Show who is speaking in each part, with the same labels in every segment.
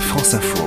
Speaker 1: France Info.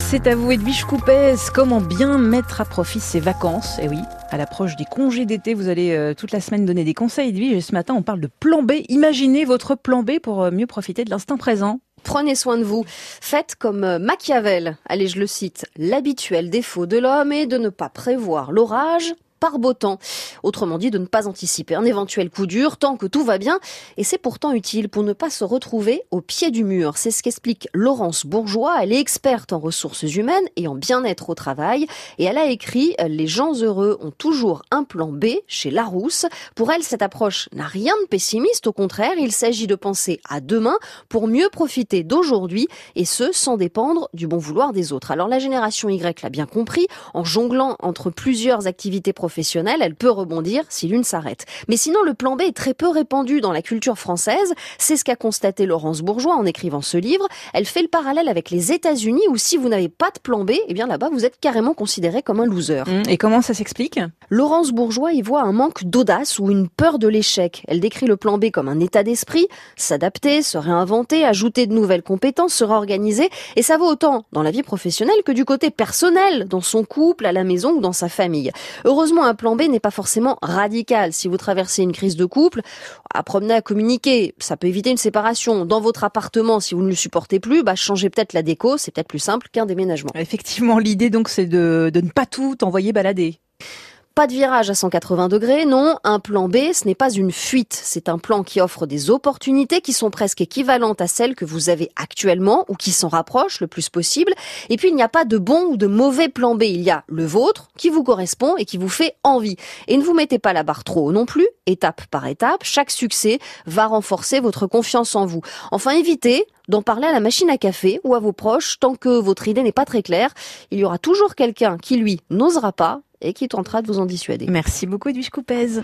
Speaker 2: C'est à vous Edwige Coupez, comment bien mettre à profit ses vacances Et oui, à l'approche des congés d'été, vous allez euh, toute la semaine donner des conseils Edwige et ce matin on parle de plan B. Imaginez votre plan B pour euh, mieux profiter de l'instant présent.
Speaker 3: Prenez soin de vous. Faites comme euh, Machiavel. Allez, je le cite. L'habituel défaut de l'homme est de ne pas prévoir l'orage par beau temps. Autrement dit, de ne pas anticiper un éventuel coup dur tant que tout va bien. Et c'est pourtant utile pour ne pas se retrouver au pied du mur. C'est ce qu'explique Laurence Bourgeois. Elle est experte en ressources humaines et en bien-être au travail. Et elle a écrit Les gens heureux ont toujours un plan B chez Larousse. Pour elle, cette approche n'a rien de pessimiste. Au contraire, il s'agit de penser à demain pour mieux profiter d'aujourd'hui et ce, sans dépendre du bon vouloir des autres. Alors la génération Y l'a bien compris. En jonglant entre plusieurs activités professionnelles, professionnelle, elle peut rebondir si l'une s'arrête. Mais sinon, le plan B est très peu répandu dans la culture française. C'est ce qu'a constaté Laurence Bourgeois en écrivant ce livre. Elle fait le parallèle avec les États-Unis où si vous n'avez pas de plan B, eh bien là-bas, vous êtes carrément considéré comme un loser.
Speaker 2: Mmh. Et comment ça s'explique?
Speaker 3: Laurence Bourgeois y voit un manque d'audace ou une peur de l'échec. Elle décrit le plan B comme un état d'esprit, s'adapter, se réinventer, ajouter de nouvelles compétences, se réorganiser. Et ça vaut autant dans la vie professionnelle que du côté personnel, dans son couple, à la maison ou dans sa famille. Un plan B n'est pas forcément radical. Si vous traversez une crise de couple, apprenez à communiquer. Ça peut éviter une séparation. Dans votre appartement, si vous ne le supportez plus, bah, changez peut-être la déco. C'est peut-être plus simple qu'un déménagement.
Speaker 2: Effectivement, l'idée donc, c'est de, de ne pas tout envoyer balader.
Speaker 3: Pas de virage à 180 degrés, non. Un plan B, ce n'est pas une fuite. C'est un plan qui offre des opportunités qui sont presque équivalentes à celles que vous avez actuellement ou qui s'en rapprochent le plus possible. Et puis, il n'y a pas de bon ou de mauvais plan B. Il y a le vôtre qui vous correspond et qui vous fait envie. Et ne vous mettez pas la barre trop haut non plus. Étape par étape, chaque succès va renforcer votre confiance en vous. Enfin, évitez d'en parler à la machine à café ou à vos proches tant que votre idée n'est pas très claire. Il y aura toujours quelqu'un qui, lui, n'osera pas et qui tentera de vous en dissuader.
Speaker 2: Merci beaucoup Edwige Coupez.